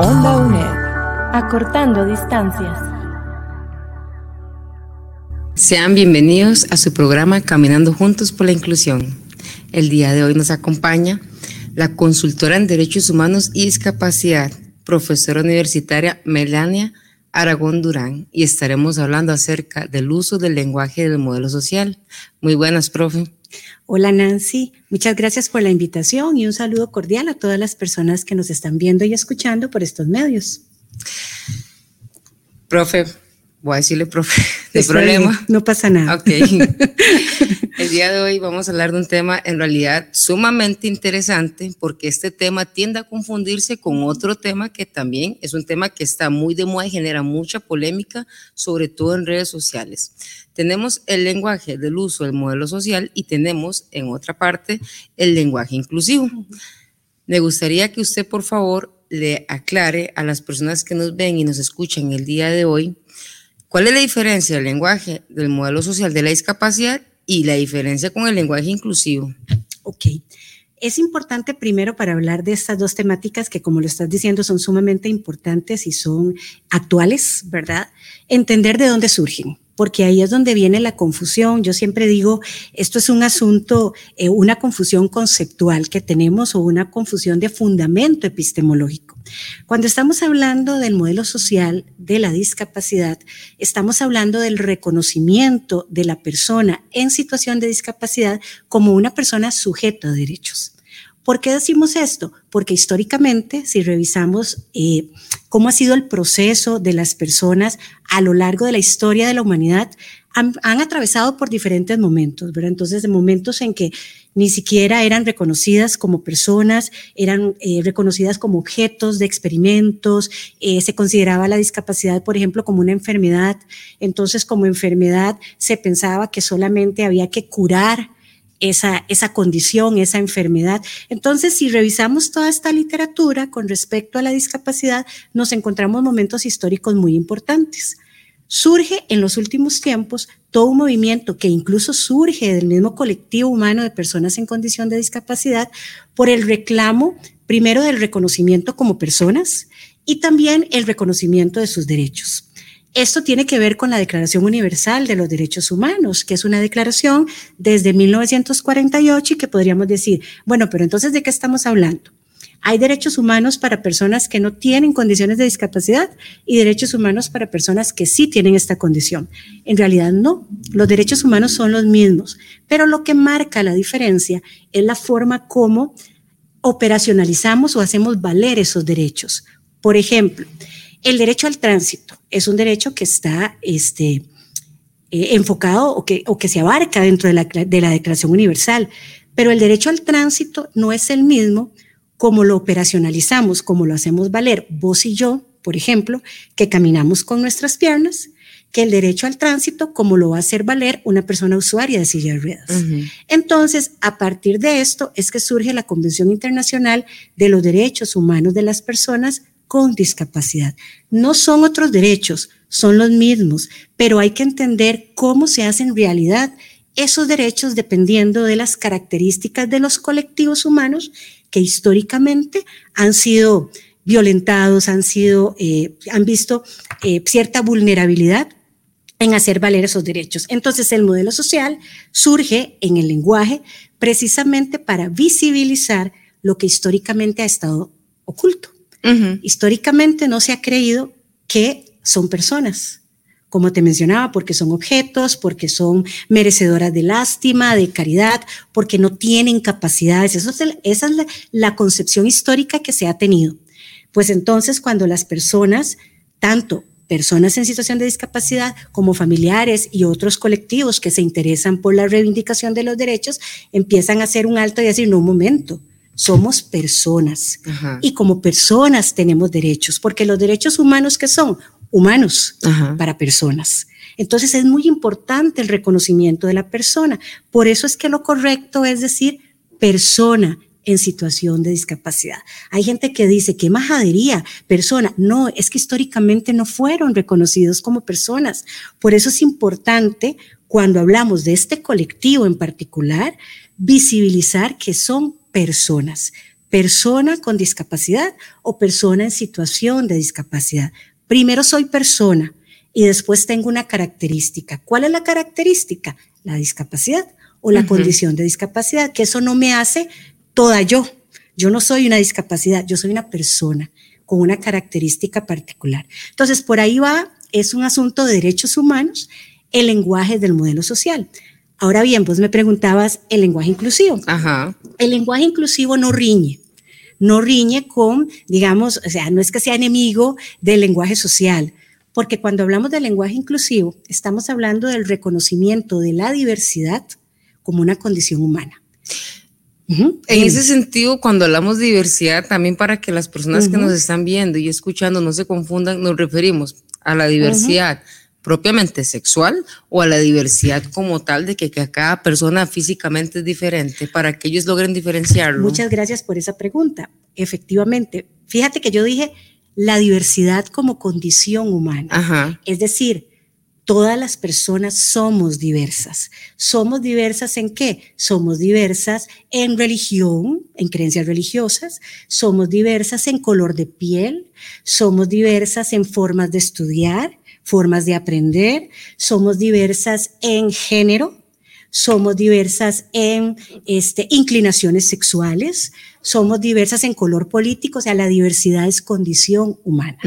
Onda UNED. Acortando distancias. Sean bienvenidos a su programa Caminando Juntos por la Inclusión. El día de hoy nos acompaña la consultora en Derechos Humanos y Discapacidad, profesora universitaria Melania Aragón Durán, y estaremos hablando acerca del uso del lenguaje del modelo social. Muy buenas, profe. Hola Nancy, muchas gracias por la invitación y un saludo cordial a todas las personas que nos están viendo y escuchando por estos medios. Profe, voy a decirle, profe, de problema. no pasa nada. Ok. El día de hoy vamos a hablar de un tema en realidad sumamente interesante porque este tema tiende a confundirse con otro tema que también es un tema que está muy de moda y genera mucha polémica, sobre todo en redes sociales. Tenemos el lenguaje del uso del modelo social y tenemos en otra parte el lenguaje inclusivo. Me gustaría que usted, por favor, le aclare a las personas que nos ven y nos escuchan el día de hoy cuál es la diferencia del lenguaje del modelo social de la discapacidad y la diferencia con el lenguaje inclusivo. Ok. Es importante primero para hablar de estas dos temáticas que, como lo estás diciendo, son sumamente importantes y son actuales, ¿verdad? Entender de dónde surgen porque ahí es donde viene la confusión. Yo siempre digo, esto es un asunto, eh, una confusión conceptual que tenemos o una confusión de fundamento epistemológico. Cuando estamos hablando del modelo social de la discapacidad, estamos hablando del reconocimiento de la persona en situación de discapacidad como una persona sujeta a derechos. ¿Por qué decimos esto? Porque históricamente, si revisamos eh, cómo ha sido el proceso de las personas a lo largo de la historia de la humanidad, han, atravesado por diferentes momentos, ¿verdad? Entonces, de momentos en que ni siquiera eran reconocidas como personas, eran eh, reconocidas como objetos de experimentos, eh, se consideraba la discapacidad, por ejemplo, como una enfermedad, entonces como enfermedad se pensaba que solamente había que curar esa, esa condición, esa enfermedad. Entonces, si revisamos toda esta literatura con respecto a la discapacidad, nos encontramos momentos históricos muy importantes. Surge en los últimos tiempos todo un movimiento que incluso surge del mismo colectivo humano de personas en condición de discapacidad por el reclamo, primero del reconocimiento como personas y también el reconocimiento de sus derechos. Esto tiene que ver con la Declaración Universal de los Derechos Humanos, que es una declaración desde 1948 y que podríamos decir, bueno, pero entonces, ¿de qué estamos hablando? Hay derechos humanos para personas que no tienen condiciones de discapacidad y derechos humanos para personas que sí tienen esta condición. En realidad no, los derechos humanos son los mismos, pero lo que marca la diferencia es la forma como operacionalizamos o hacemos valer esos derechos. Por ejemplo, el derecho al tránsito es un derecho que está este, eh, enfocado o que, o que se abarca dentro de la, de la Declaración Universal, pero el derecho al tránsito no es el mismo como lo operacionalizamos, como lo hacemos valer vos y yo, por ejemplo, que caminamos con nuestras piernas, que el derecho al tránsito como lo va a hacer valer una persona usuaria de silla de ruedas. Entonces, a partir de esto es que surge la Convención Internacional de los Derechos Humanos de las Personas con discapacidad. No son otros derechos, son los mismos, pero hay que entender cómo se hacen realidad esos derechos dependiendo de las características de los colectivos humanos que históricamente han sido violentados, han sido, eh, han visto eh, cierta vulnerabilidad en hacer valer esos derechos. Entonces el modelo social surge en el lenguaje precisamente para visibilizar lo que históricamente ha estado oculto. Históricamente no se ha creído que son personas, como te mencionaba, porque son objetos, porque son merecedoras de lástima, de caridad, porque no tienen capacidades. Eso es esa es la, concepción histórica que se ha tenido. Pues entonces cuando las personas, tanto personas en situación de discapacidad como familiares y otros colectivos que se interesan por la reivindicación de los derechos, empiezan a hacer un alto y decir, no, un momento, somos personas Ajá. y como personas tenemos derechos, porque los derechos humanos que son humanos Ajá. para personas. Entonces es muy importante el reconocimiento de la persona. Por eso es que lo correcto es decir persona en situación de discapacidad. Hay gente que dice, qué majadería, persona. No, es que históricamente no fueron reconocidos como personas. Por eso es importante, cuando hablamos de este colectivo en particular, visibilizar que son personas. Persona con discapacidad o persona en situación de discapacidad. Primero soy persona y después tengo una característica. ¿Cuál es la característica? La discapacidad o la condición de discapacidad, que eso no me hace toda yo. Yo no soy una discapacidad, yo soy una persona con una característica particular. Entonces, por ahí va, es un asunto de derechos humanos, el lenguaje del modelo social. Ahora bien, vos me preguntabas el lenguaje inclusivo Ajá. el lenguaje inclusivo no riñe, no riñe con, digamos, o sea, no es que sea enemigo del lenguaje social, porque cuando hablamos del lenguaje inclusivo, estamos hablando del reconocimiento de la diversidad como una condición humana. En ese sentido, cuando hablamos de diversidad, también para que las personas que nos están viendo y escuchando no se confundan, nos referimos a la diversidad propiamente sexual o a la diversidad como tal de que, que cada persona físicamente es diferente para que ellos logren diferenciarlo. Muchas gracias por esa pregunta. Efectivamente, fíjate que yo dije la diversidad como condición humana. Ajá. Es decir, todas las personas somos diversas. ¿Somos diversas en qué? Somos diversas en religión, en creencias religiosas, somos diversas en color de piel, somos diversas en formas de estudiar, formas de aprender, somos diversas en género, somos diversas en este, inclinaciones sexuales, somos diversas en color político, o sea, la diversidad es condición humana.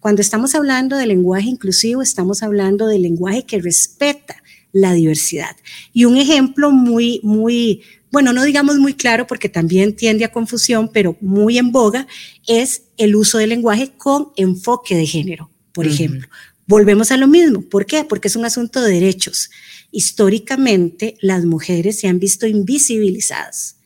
Cuando estamos hablando de lenguaje inclusivo, estamos hablando de lenguaje que respeta la diversidad. Y un ejemplo muy, muy, bueno, no digamos muy claro porque también tiende a confusión, pero muy en boga, es el uso del lenguaje con enfoque de género, por ejemplo. Volvemos a lo mismo. ¿Por qué? Porque es un asunto de derechos. Históricamente, las mujeres se han visto invisibilizadas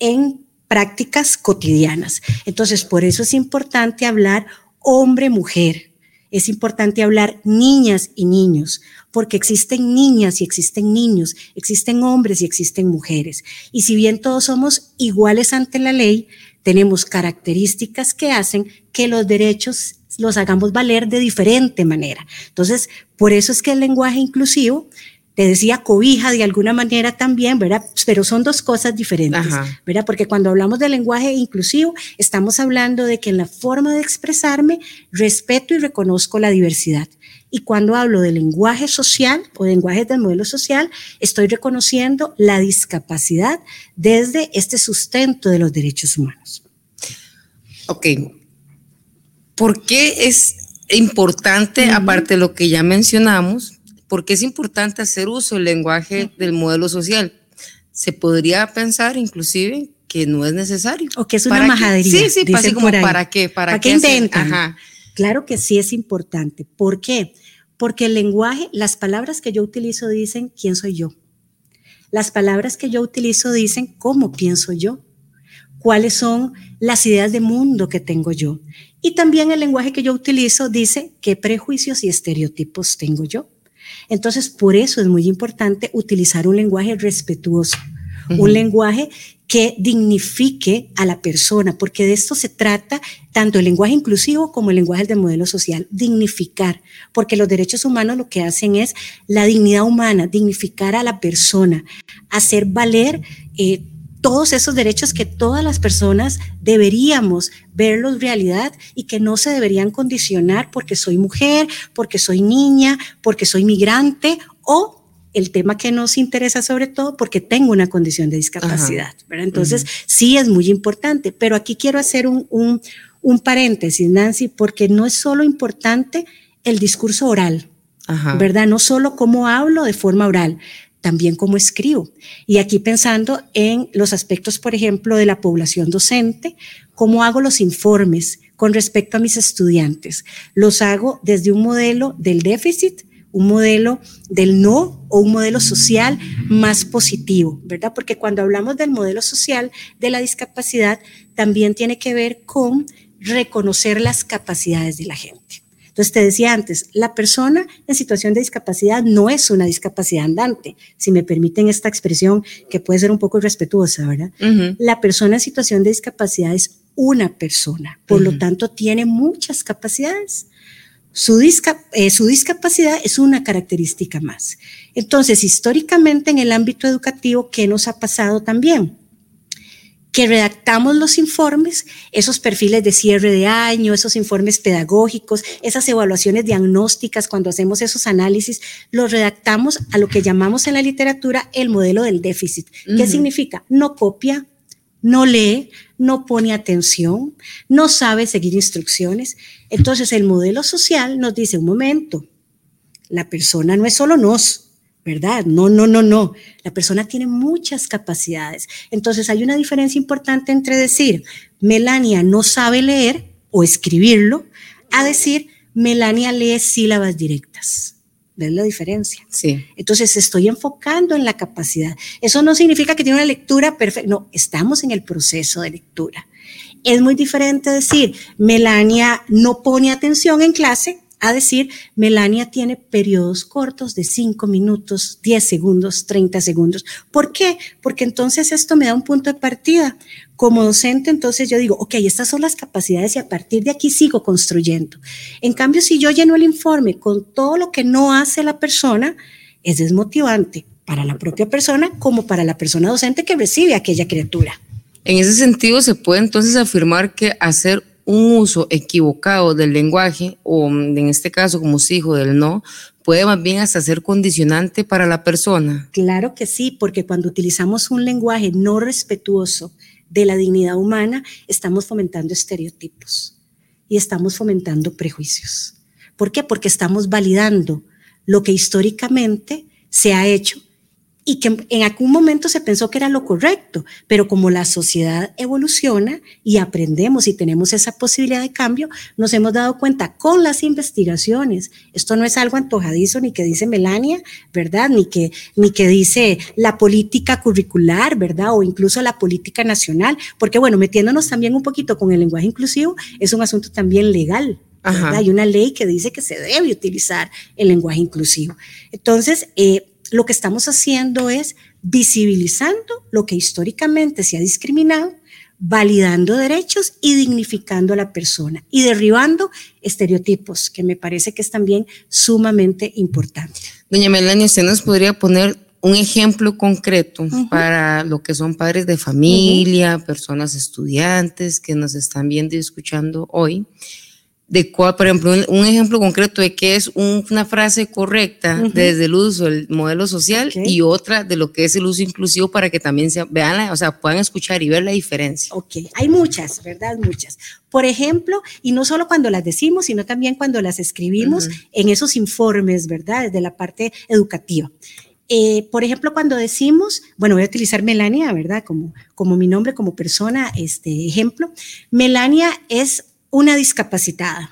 en prácticas cotidianas. Entonces, por eso es importante hablar hombre-mujer. Es importante hablar niñas y niños, porque existen niñas y existen niños, existen hombres y existen mujeres. Y si bien todos somos iguales ante la ley, tenemos características que hacen que los derechos los hagamos valer de diferente manera. Entonces, por eso es que el lenguaje inclusivo, te decía cobija de alguna manera también, ¿verdad? Pero son dos cosas diferentes, Ajá. ¿verdad? Porque cuando hablamos de lenguaje inclusivo, estamos hablando de que en la forma de expresarme respeto y reconozco la diversidad. Y cuando hablo de lenguaje social o lenguaje del modelo social, estoy reconociendo la discapacidad desde este sustento de los derechos humanos. Ok. ¿Por qué es importante, aparte de lo que ya mencionamos, por qué es importante hacer uso del lenguaje del modelo social? Se podría pensar inclusive que no es necesario. O que es una majadería, Sí, sí, así como para qué, para, ¿Para qué inventan? Ajá. Claro que sí es importante. ¿Por qué? Porque el lenguaje, las palabras que yo utilizo dicen quién soy yo. Las palabras que yo utilizo dicen cómo pienso yo, cuáles son las ideas de mundo que tengo yo. Y también el lenguaje que yo utilizo dice qué prejuicios y estereotipos tengo yo. Entonces, por eso es muy importante utilizar un lenguaje respetuoso, Un lenguaje que dignifique a la persona, porque de esto se trata tanto el lenguaje inclusivo como el lenguaje del modelo social, dignificar, porque los derechos humanos lo que hacen es la dignidad humana, dignificar a la persona, hacer valer eh, todos esos derechos que todas las personas deberíamos verlos realidad y que no se deberían condicionar porque soy mujer, porque soy niña, porque soy migrante o el tema que nos interesa sobre todo porque tengo una condición de discapacidad. Entonces, sí es muy importante, pero aquí quiero hacer un, un, un paréntesis, Nancy, porque no es solo importante el discurso oral, Ajá. ¿verdad? No solo cómo hablo de forma oral, también cómo escribo. Y aquí pensando en los aspectos, por ejemplo, de la población docente, cómo hago los informes con respecto a mis estudiantes. Los hago desde un modelo del déficit, un modelo del no o un modelo social más positivo, ¿verdad? Porque cuando hablamos del modelo social de la discapacidad, también tiene que ver con reconocer las capacidades de la gente. Entonces te decía antes, la persona en situación de discapacidad no es una discapacidad andante, si me permiten esta expresión que puede ser un poco irrespetuosa, ¿verdad? La persona en situación de discapacidad es una persona, por lo tanto tiene muchas capacidades. Su, eh, su, discapacidad es una característica más. Entonces, históricamente en el ámbito educativo, ¿qué nos ha pasado también? que redactamos los informes, esos perfiles de cierre de año, esos informes pedagógicos, esas evaluaciones diagnósticas, cuando hacemos esos análisis, los redactamos a lo que llamamos en la literatura el modelo del déficit. ¿Qué significa? No copia, no lee, no pone atención, no sabe seguir instrucciones. Entonces el modelo social nos dice, un momento, la persona no es solo nos, ¿verdad? No, no, no, no. La persona tiene muchas capacidades. Entonces hay una diferencia importante entre decir, Melania no sabe leer o escribirlo, a decir, Melania lee sílabas directas. ¿Ves la diferencia? Sí. Entonces estoy enfocando en la capacidad. Eso no significa que tiene una lectura perfecta. No, estamos en el proceso de lectura. Es muy diferente decir, Melania no pone atención en clase a decir, Melania tiene periodos cortos de 5 minutos, 10 segundos, 30 segundos. ¿Por qué? Porque entonces esto me da un punto de partida. Como docente, entonces yo digo, ok, estas son las capacidades y a partir de aquí sigo construyendo. En cambio, si yo lleno el informe con todo lo que no hace la persona, es desmotivante para la propia persona como para la persona docente que recibe a aquella criatura. En ese sentido, se puede entonces afirmar que hacer un uso equivocado del lenguaje, o en este caso, como se dijo, del no, puede más bien hasta ser condicionante para la persona. Claro que sí, porque cuando utilizamos un lenguaje no respetuoso de la dignidad humana, estamos fomentando estereotipos y estamos fomentando prejuicios. ¿Por qué? Porque estamos validando lo que históricamente se ha hecho y que en algún momento se pensó que era lo correcto, pero como la sociedad evoluciona y aprendemos y tenemos esa posibilidad de cambio, nos hemos dado cuenta con las investigaciones, esto no es algo antojadizo ni que dice Melania, ¿verdad? Ni que, ni que dice la política curricular, ¿verdad? O incluso la política nacional, porque bueno, metiéndonos también un poquito con el lenguaje inclusivo, es un asunto también legal, Hay una ley que dice que se debe utilizar el lenguaje inclusivo. Entonces, eh, lo que estamos haciendo es visibilizando lo que históricamente se ha discriminado, validando derechos y dignificando a la persona y derribando estereotipos, que me parece que es también sumamente importante. Doña Melania, ¿usted nos podría poner un ejemplo concreto para lo que son padres de familia, personas estudiantes que nos están viendo y escuchando hoy? De cuál, por ejemplo, un, ejemplo concreto de qué es una frase correcta desde el uso del modelo social y otra de lo que es el uso inclusivo para que también se vean, o sea, puedan escuchar y ver la diferencia. Ok, hay muchas, ¿verdad? Muchas. Por ejemplo, y no solo cuando las decimos, sino también cuando las escribimos en esos informes, ¿verdad? Desde la parte educativa. Eh, por ejemplo, cuando decimos, bueno, voy a utilizar Melania, ¿verdad? Como, como mi nombre, como persona, este ejemplo. Melania es una discapacitada.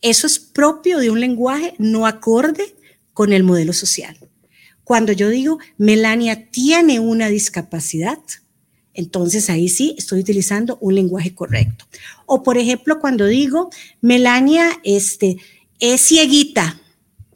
Eso es propio de un lenguaje no acorde con el modelo social. Cuando yo digo Melania tiene una discapacidad, entonces ahí sí estoy utilizando un lenguaje correcto. O por ejemplo, cuando digo Melania este, es cieguita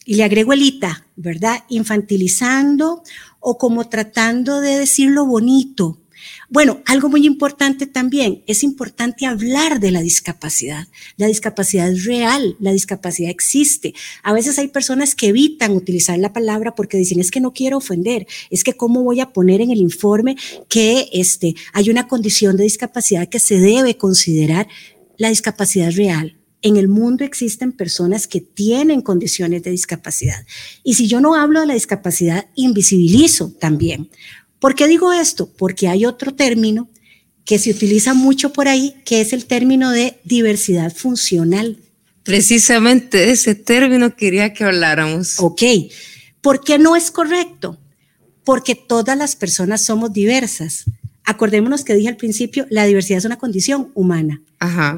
y le agrego elita, ¿verdad? Infantilizando o como tratando de decir lo bonito, bueno, algo muy importante también, es importante hablar de la discapacidad. La discapacidad es real, la discapacidad existe. A veces hay personas que evitan utilizar la palabra porque dicen, es que no quiero ofender, es que cómo voy a poner en el informe que este, hay una condición de discapacidad que se debe considerar la discapacidad real. En el mundo existen personas que tienen condiciones de discapacidad. Y si yo no hablo de la discapacidad, invisibilizo también. ¿Por qué digo esto? Porque hay otro término que se utiliza mucho por ahí, que es el término de diversidad funcional. Precisamente de ese término quería que habláramos. Ok. ¿Por qué no es correcto? Porque todas las personas somos diversas. Acordémonos que dije al principio, la diversidad es una condición humana.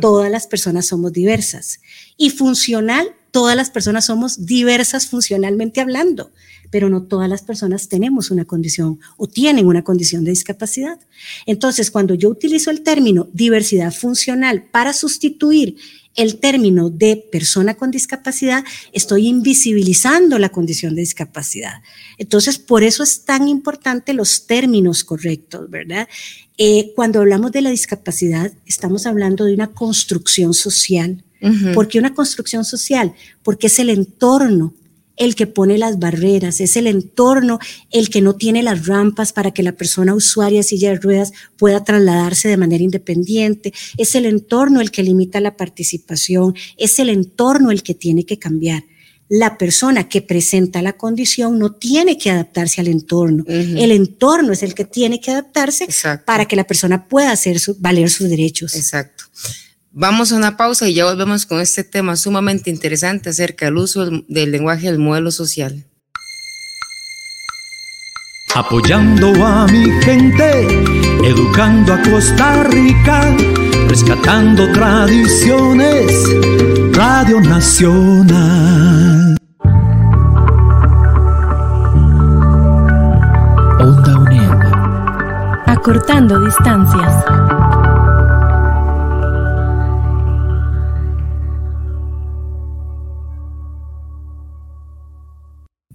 Todas las personas somos diversas. Y funcional todas las personas somos diversas funcionalmente hablando, pero no todas las personas tenemos una condición o tienen una condición de discapacidad. Entonces, cuando yo utilizo el término diversidad funcional para sustituir el término de persona con discapacidad, estoy invisibilizando la condición de discapacidad. Entonces, por eso es tan importante los términos correctos, ¿verdad? Eh, cuando hablamos de la discapacidad, estamos hablando de una construcción social. ¿Por qué una construcción social? Porque es el entorno el que pone las barreras, es el entorno el que no tiene las rampas para que la persona usuaria de silla de ruedas pueda trasladarse de manera independiente, es el entorno el que limita la participación, es el entorno el que tiene que cambiar. La persona que presenta la condición no tiene que adaptarse al entorno. El entorno es el que tiene que adaptarse para que la persona pueda hacer valer sus derechos. Exacto. Vamos a una pausa y ya volvemos con este tema sumamente interesante acerca del uso del lenguaje del modelo social. Apoyando a mi gente, educando a Costa Rica, rescatando tradiciones, Radio Nacional. Onda UNED. Acortando distancias.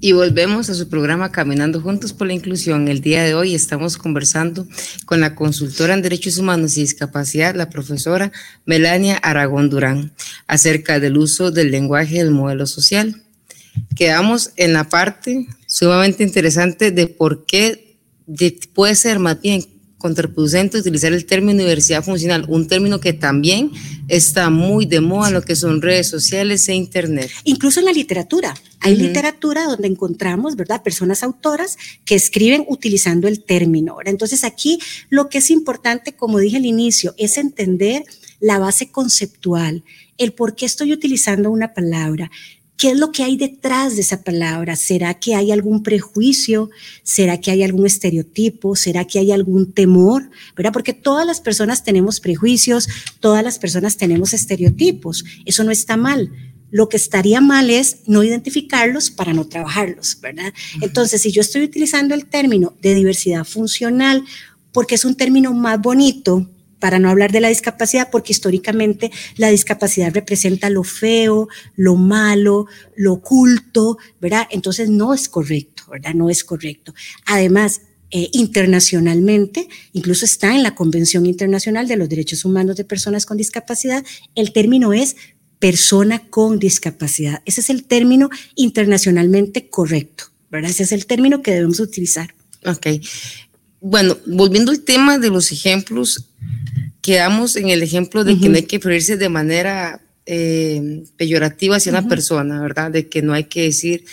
Y volvemos a su programa Caminando Juntos por la Inclusión. El día de hoy estamos conversando con la consultora en Derechos Humanos y Discapacidad, la profesora Melania Aragón Durán, acerca del uso del lenguaje del modelo social. Quedamos en la parte sumamente interesante de por qué puede ser más bien contraproducente utilizar el término diversidad funcional, un término que también está muy de moda en lo que son redes sociales e internet. Incluso en la literatura. Hay literatura donde encontramos, ¿verdad?, personas autoras que escriben utilizando el término. Entonces aquí lo que es importante, como dije al inicio, es entender la base conceptual, el por qué estoy utilizando una palabra, ¿Qué es lo que hay detrás de esa palabra? ¿Será que hay algún prejuicio? ¿Será que hay algún estereotipo? ¿Será que hay algún temor? ¿Verdad? Porque todas las personas tenemos prejuicios, todas las personas tenemos estereotipos. Eso no está mal. Lo que estaría mal es no identificarlos para no trabajarlos, ¿verdad? Entonces, si yo estoy utilizando el término de diversidad funcional, porque es un término más bonito, para no hablar de la discapacidad, porque históricamente la discapacidad representa lo feo, lo malo, lo oculto, ¿verdad? Entonces no es correcto, ¿verdad? No es correcto. Además, eh, internacionalmente, incluso está en la Convención Internacional de los Derechos Humanos de Personas con Discapacidad, el término es persona con discapacidad. Ese es el término internacionalmente correcto, ¿verdad? Ese es el término que debemos utilizar. Ok. Bueno, volviendo al tema de los ejemplos, quedamos en el ejemplo de que no hay que referirse de manera eh, peyorativa hacia una persona, ¿verdad? De que no hay que decir,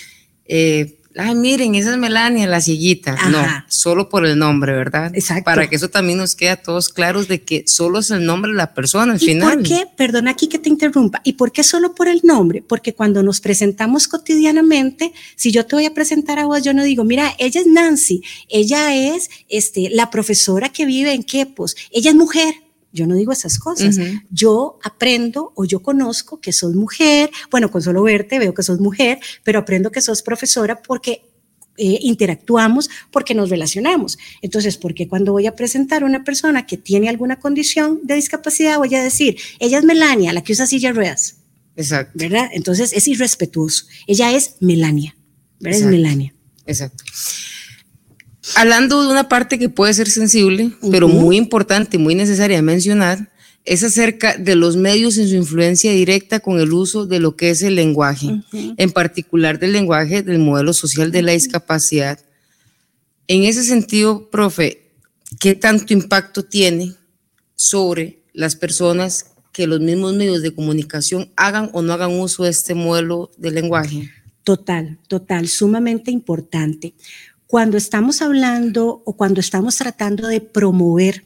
eh, ay, miren, esa es Melania, la siguita. No, solo por el nombre, ¿verdad? Exacto. Para que eso también nos quede a todos claros de que solo es el nombre de la persona al ¿Y final. ¿Por qué? Perdona aquí que te interrumpa. ¿Y por qué solo por el nombre? Porque cuando nos presentamos cotidianamente, si yo te voy a presentar a vos, yo no digo, mira, ella es Nancy, ella es este, la profesora que vive en Quepos, ella es mujer yo no digo esas cosas. Yo aprendo o yo conozco que sos mujer. Bueno, con solo verte veo que sos mujer, pero aprendo que sos profesora porque eh, interactuamos, porque nos relacionamos. Entonces, ¿por qué cuando voy a presentar a una persona que tiene alguna condición de discapacidad voy a decir, ella es Melania, la que usa silla de ruedas? Exacto. ¿Verdad? Entonces es irrespetuoso. Ella es Melania. ¿Verdad? Es Melania. Exacto. Hablando de una parte que puede ser sensible, pero muy importante y muy necesaria mencionar, es acerca de los medios en su influencia directa con el uso de lo que es el lenguaje, en particular del lenguaje del modelo social de la discapacidad. En ese sentido, profe, ¿qué tanto impacto tiene sobre las personas que los mismos medios de comunicación hagan o no hagan uso de este modelo de lenguaje? Total, total, sumamente importante cuando estamos hablando o cuando estamos tratando de promover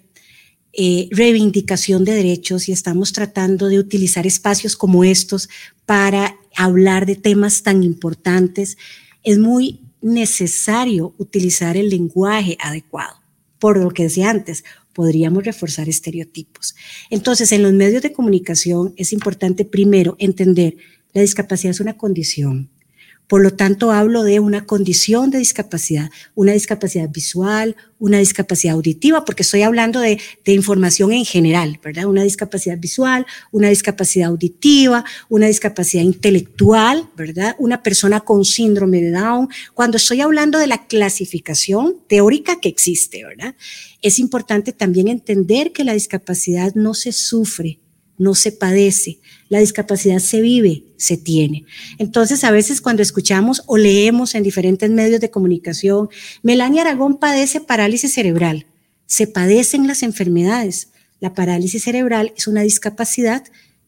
eh, reivindicación de derechos y estamos tratando de utilizar espacios como estos para hablar de temas tan importantes, es muy necesario utilizar el lenguaje adecuado. Por lo que decía antes, podríamos reforzar estereotipos. Entonces, en los medios de comunicación es importante primero entender La discapacidad es una condición. Por lo tanto, hablo de una condición de discapacidad, una discapacidad visual, una discapacidad auditiva, porque estoy hablando de, información en general, ¿verdad? Una discapacidad visual, una discapacidad auditiva, una discapacidad intelectual, ¿verdad? Una persona con síndrome de Down. Cuando estoy hablando de la clasificación teórica que existe, ¿verdad? Es importante también entender que la discapacidad no se sufre, no se padece, la discapacidad se vive, se tiene. Entonces, a veces cuando escuchamos o leemos en diferentes medios de comunicación, Melania Aragón padece parálisis cerebral, se padecen las enfermedades. La parálisis cerebral es una discapacidad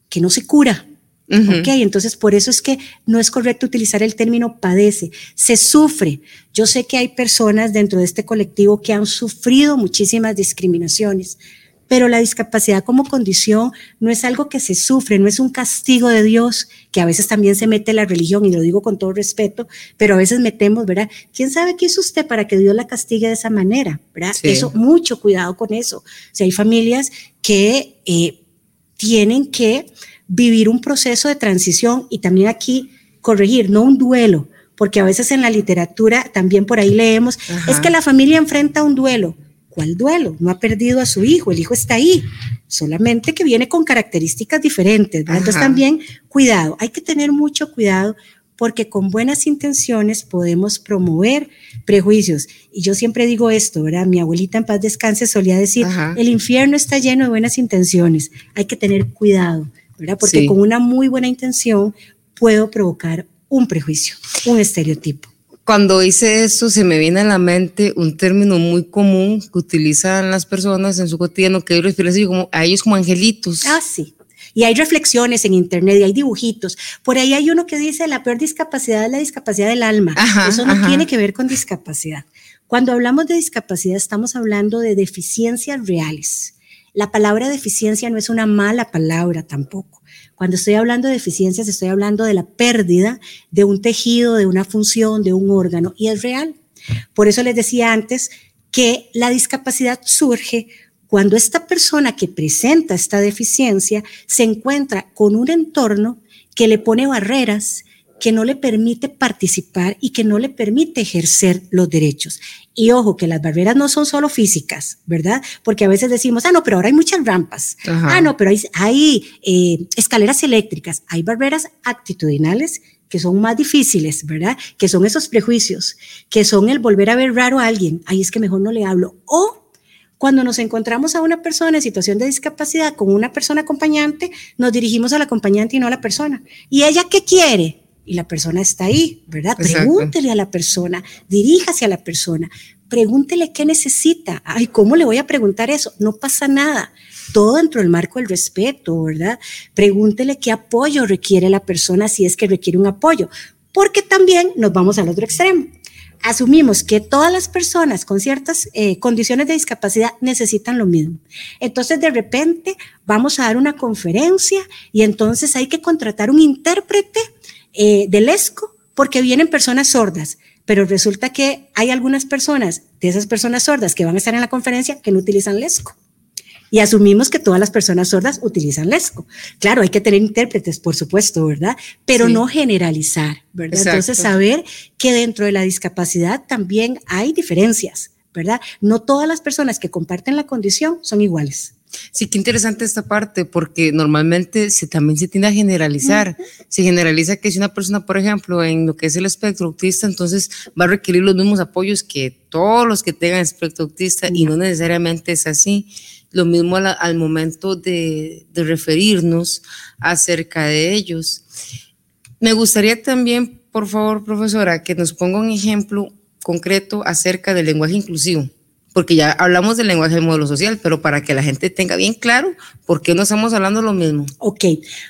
que no se cura. Ok, entonces por eso es que no es correcto utilizar el término padece, se sufre. Yo sé que hay personas dentro de este colectivo que han sufrido muchísimas discriminaciones, pero la discapacidad como condición no es algo que se sufre, no es un castigo de Dios, que a veces también se mete la religión, y lo digo con todo respeto, pero a veces metemos, ¿verdad? ¿Quién sabe qué hizo usted para que Dios la castigue de esa manera? ¿verdad? Eso, mucho cuidado con eso. O sea, hay familias que eh, tienen que vivir un proceso de transición y también aquí corregir, no un duelo, porque a veces en la literatura también por ahí leemos, es que la familia enfrenta un duelo ¿Cuál duelo? No ha perdido a su hijo, el hijo está ahí, solamente que viene con características diferentes. Entonces también, cuidado, hay que tener mucho cuidado porque con buenas intenciones podemos promover prejuicios. Y yo siempre digo esto, ¿verdad? Mi abuelita en paz descanse solía decir, el infierno está lleno de buenas intenciones, hay que tener cuidado, ¿verdad? Porque con una muy buena intención puedo provocar un prejuicio, un estereotipo. Cuando hice eso, se me viene a la mente un término muy común que utilizan las personas en su cotidiano, que ellos refieren como, a ellos como angelitos. Ah, sí. Y hay reflexiones en internet y hay dibujitos. Por ahí hay uno que dice la peor discapacidad es la discapacidad del alma. Eso no tiene que ver con discapacidad. Cuando hablamos de discapacidad estamos hablando de deficiencias reales. La palabra deficiencia no es una mala palabra tampoco. Cuando estoy hablando de deficiencias, estoy hablando de la pérdida de un tejido, de una función, de un órgano, y es real. Por eso les decía antes que la discapacidad surge cuando esta persona que presenta esta deficiencia se encuentra con un entorno que le pone barreras, que no le permite participar y que no le permite ejercer los derechos. Y ojo, que las barreras no son solo físicas, ¿verdad? Porque a veces decimos, ah, no, pero ahora hay muchas rampas. Ah, no, pero hay, hay eh, escaleras eléctricas. Hay barreras actitudinales que son más difíciles, ¿verdad? Que son esos prejuicios, que son el volver a ver raro a alguien. Ahí es que mejor no le hablo. O cuando nos encontramos a una persona en situación de discapacidad con una persona acompañante, nos dirigimos al acompañante y no a la persona. ¿Y ella qué quiere? Y la persona está ahí, ¿verdad? Pregúntele a la persona, diríjase a la persona, pregúntele qué necesita. Ay, ¿cómo le voy a preguntar eso? No pasa nada. Todo dentro del marco del respeto, ¿verdad? Pregúntele qué apoyo requiere la persona si es que requiere un apoyo, porque también nos vamos al otro extremo. Asumimos que todas las personas con ciertas eh, condiciones de discapacidad necesitan lo mismo. Entonces, de repente, vamos a dar una conferencia y entonces hay que contratar un intérprete eh, del ESCO porque vienen personas sordas, pero resulta que hay algunas personas de esas personas sordas que van a estar en la conferencia que no utilizan LESCO. Y asumimos que todas las personas sordas utilizan LESCO. Claro, hay que tener intérpretes, por supuesto, ¿verdad? Pero no generalizar, ¿verdad? Entonces, saber que dentro de la discapacidad también hay diferencias, ¿verdad? No todas las personas que comparten la condición son iguales. Sí, qué interesante esta parte, porque normalmente se, también se tiende a generalizar. Se generaliza que si una persona, por ejemplo, en lo que es el espectro autista, entonces va a requerir los mismos apoyos que todos los que tengan espectro autista, y no necesariamente es así. Lo mismo al, momento de, de referirnos acerca de ellos. Me gustaría también, por favor, profesora, que nos ponga un ejemplo concreto acerca del lenguaje inclusivo porque ya hablamos del lenguaje del modelo social, pero para que la gente tenga bien claro por qué no estamos hablando lo mismo. Ok,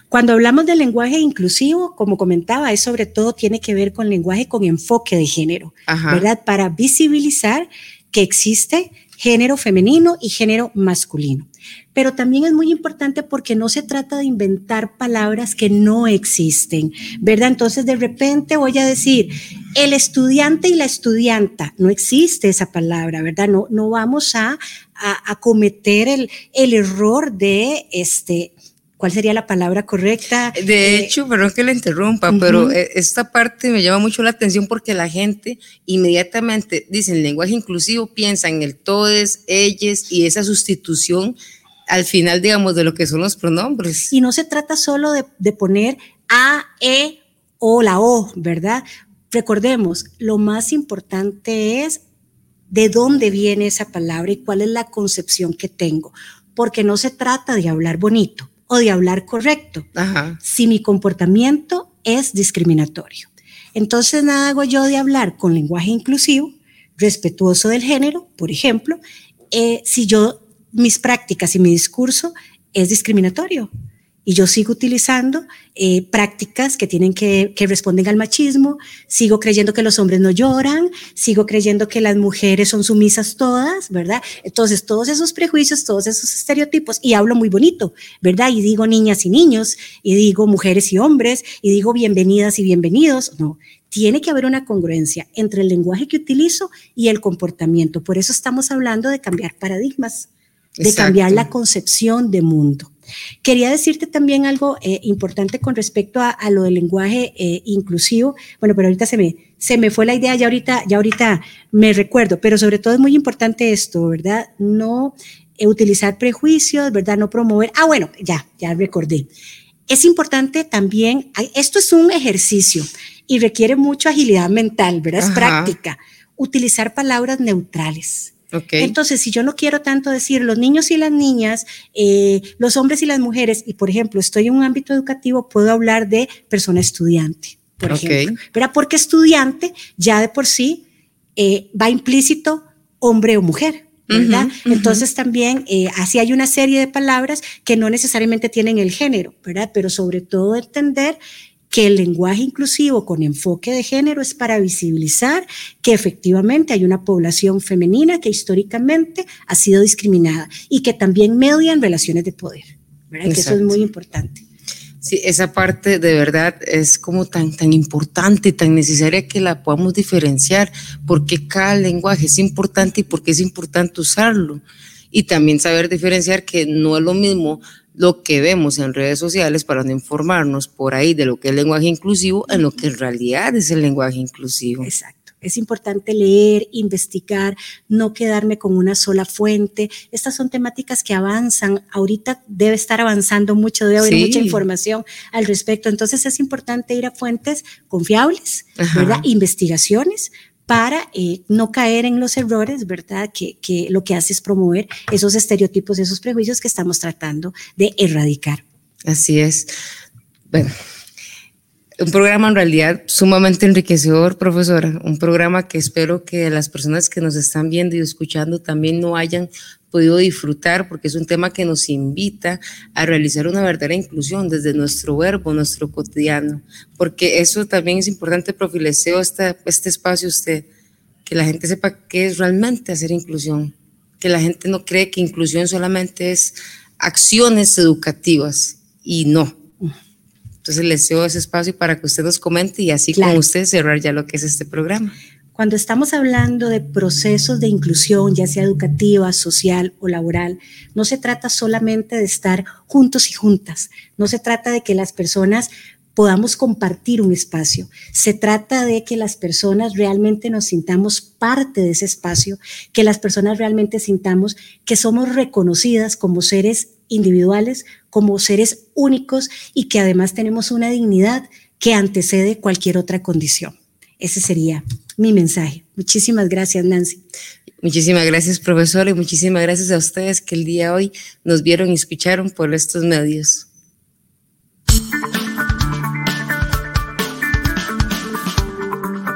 cuando hablamos del lenguaje inclusivo, como comentaba, es sobre todo tiene que ver con lenguaje con enfoque de género, ¿verdad? Para visibilizar que existe género femenino y género masculino. Pero también es muy importante porque no se trata de inventar palabras que no existen, ¿verdad? Entonces de repente voy a decir, el estudiante y la estudianta, no existe esa palabra, ¿verdad? No, no vamos a, a, cometer el, el error de este, ¿Cuál sería la palabra correcta? De eh, hecho, perdón que le interrumpa, pero eh, esta parte me llama mucho la atención porque la gente inmediatamente dice el lenguaje inclusivo, piensa en el todes, ellos y esa sustitución al final, digamos, de lo que son los pronombres. Y no se trata solo de, de poner a, e o la o, ¿verdad? Recordemos, lo más importante es de dónde viene esa palabra y cuál es la concepción que tengo, porque no se trata de hablar bonito o de hablar correcto, si mi comportamiento es discriminatorio. Entonces, nada hago yo de hablar con lenguaje inclusivo, respetuoso del género, por ejemplo, eh, si yo, mis prácticas y mi discurso es discriminatorio y yo sigo utilizando eh, prácticas que tienen que, que responden al machismo, sigo creyendo que los hombres no lloran, sigo creyendo que las mujeres son sumisas todas, ¿verdad? Entonces, todos esos prejuicios, todos esos estereotipos, y hablo muy bonito, ¿verdad? Y digo niñas y niños, y digo mujeres y hombres, y digo bienvenidas y bienvenidos, no. Tiene que haber una congruencia entre el lenguaje que utilizo y el comportamiento. Por eso estamos hablando de cambiar paradigmas, de cambiar la concepción de mundo. Quería decirte también algo eh, importante con respecto a, lo del lenguaje eh, inclusivo. Bueno, pero ahorita se me, se me fue la idea, ya ahorita, ya ahorita me recuerdo, pero sobre todo es muy importante esto, ¿verdad? No eh, utilizar prejuicios, ¿verdad? No promover. Ah, bueno, ya, ya recordé. Es importante también, esto es un ejercicio y requiere mucha agilidad mental, ¿verdad? Es práctica. Utilizar palabras neutrales entonces, si yo no quiero tanto decir los niños y las niñas, eh, los hombres y las mujeres, y por ejemplo, estoy en un ámbito educativo, puedo hablar de persona estudiante, por ejemplo. Pero porque estudiante ya de por sí eh, va implícito hombre o mujer. ¿verdad? Entonces también eh, así hay una serie de palabras que no necesariamente tienen el género, ¿verdad? Pero sobre todo entender que el lenguaje inclusivo con enfoque de género es para visibilizar que efectivamente hay una población femenina que históricamente ha sido discriminada y que también media en relaciones de poder, ¿verdad? Que eso es muy importante. Sí, esa parte de verdad es como tan, tan importante, tan necesaria que la podamos diferenciar, porque cada lenguaje es importante y porque es importante usarlo. Y también saber diferenciar que no es lo mismo lo que vemos en redes sociales para no informarnos por ahí de lo que es el lenguaje inclusivo en lo que en realidad es el lenguaje inclusivo. Exacto. Es importante leer, investigar, no quedarme con una sola fuente. Estas son temáticas que avanzan. Ahorita debe estar avanzando mucho, debe haber mucha información al respecto. Entonces es importante ir a fuentes confiables, ¿verdad? Investigaciones para eh, no caer en los errores, ¿verdad? Que, que lo que hace es promover esos estereotipos, esos prejuicios que estamos tratando de erradicar. Así es. Bueno, un programa en realidad sumamente enriquecedor, profesora. Un programa que espero que las personas que nos están viendo y escuchando también no hayan podido disfrutar, porque es un tema que nos invita a realizar una verdadera inclusión desde nuestro verbo, nuestro cotidiano, porque eso también es importante, profileseo este, este espacio usted, que la gente sepa qué es realmente hacer inclusión, que la gente no cree que inclusión solamente es acciones educativas y no. Entonces les deseo ese espacio para que usted nos comente y así con usted cerrar ya lo que es este programa. Cuando estamos hablando de procesos de inclusión, ya sea educativa, social o laboral, no se trata solamente de estar juntos y juntas, no se trata de que las personas podamos compartir un espacio. Se trata de que las personas realmente nos sintamos parte de ese espacio, que las personas realmente sintamos que somos reconocidas como seres individuales, como seres únicos y que además tenemos una dignidad que antecede cualquier otra condición. Ese sería mi mensaje. Muchísimas gracias, Nancy. Muchísimas gracias, profesor, y muchísimas gracias a ustedes que el día de hoy nos vieron y escucharon por estos medios.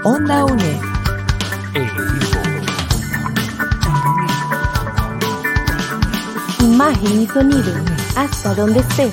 Onda UNED. Imagen y sonido, hasta donde estés.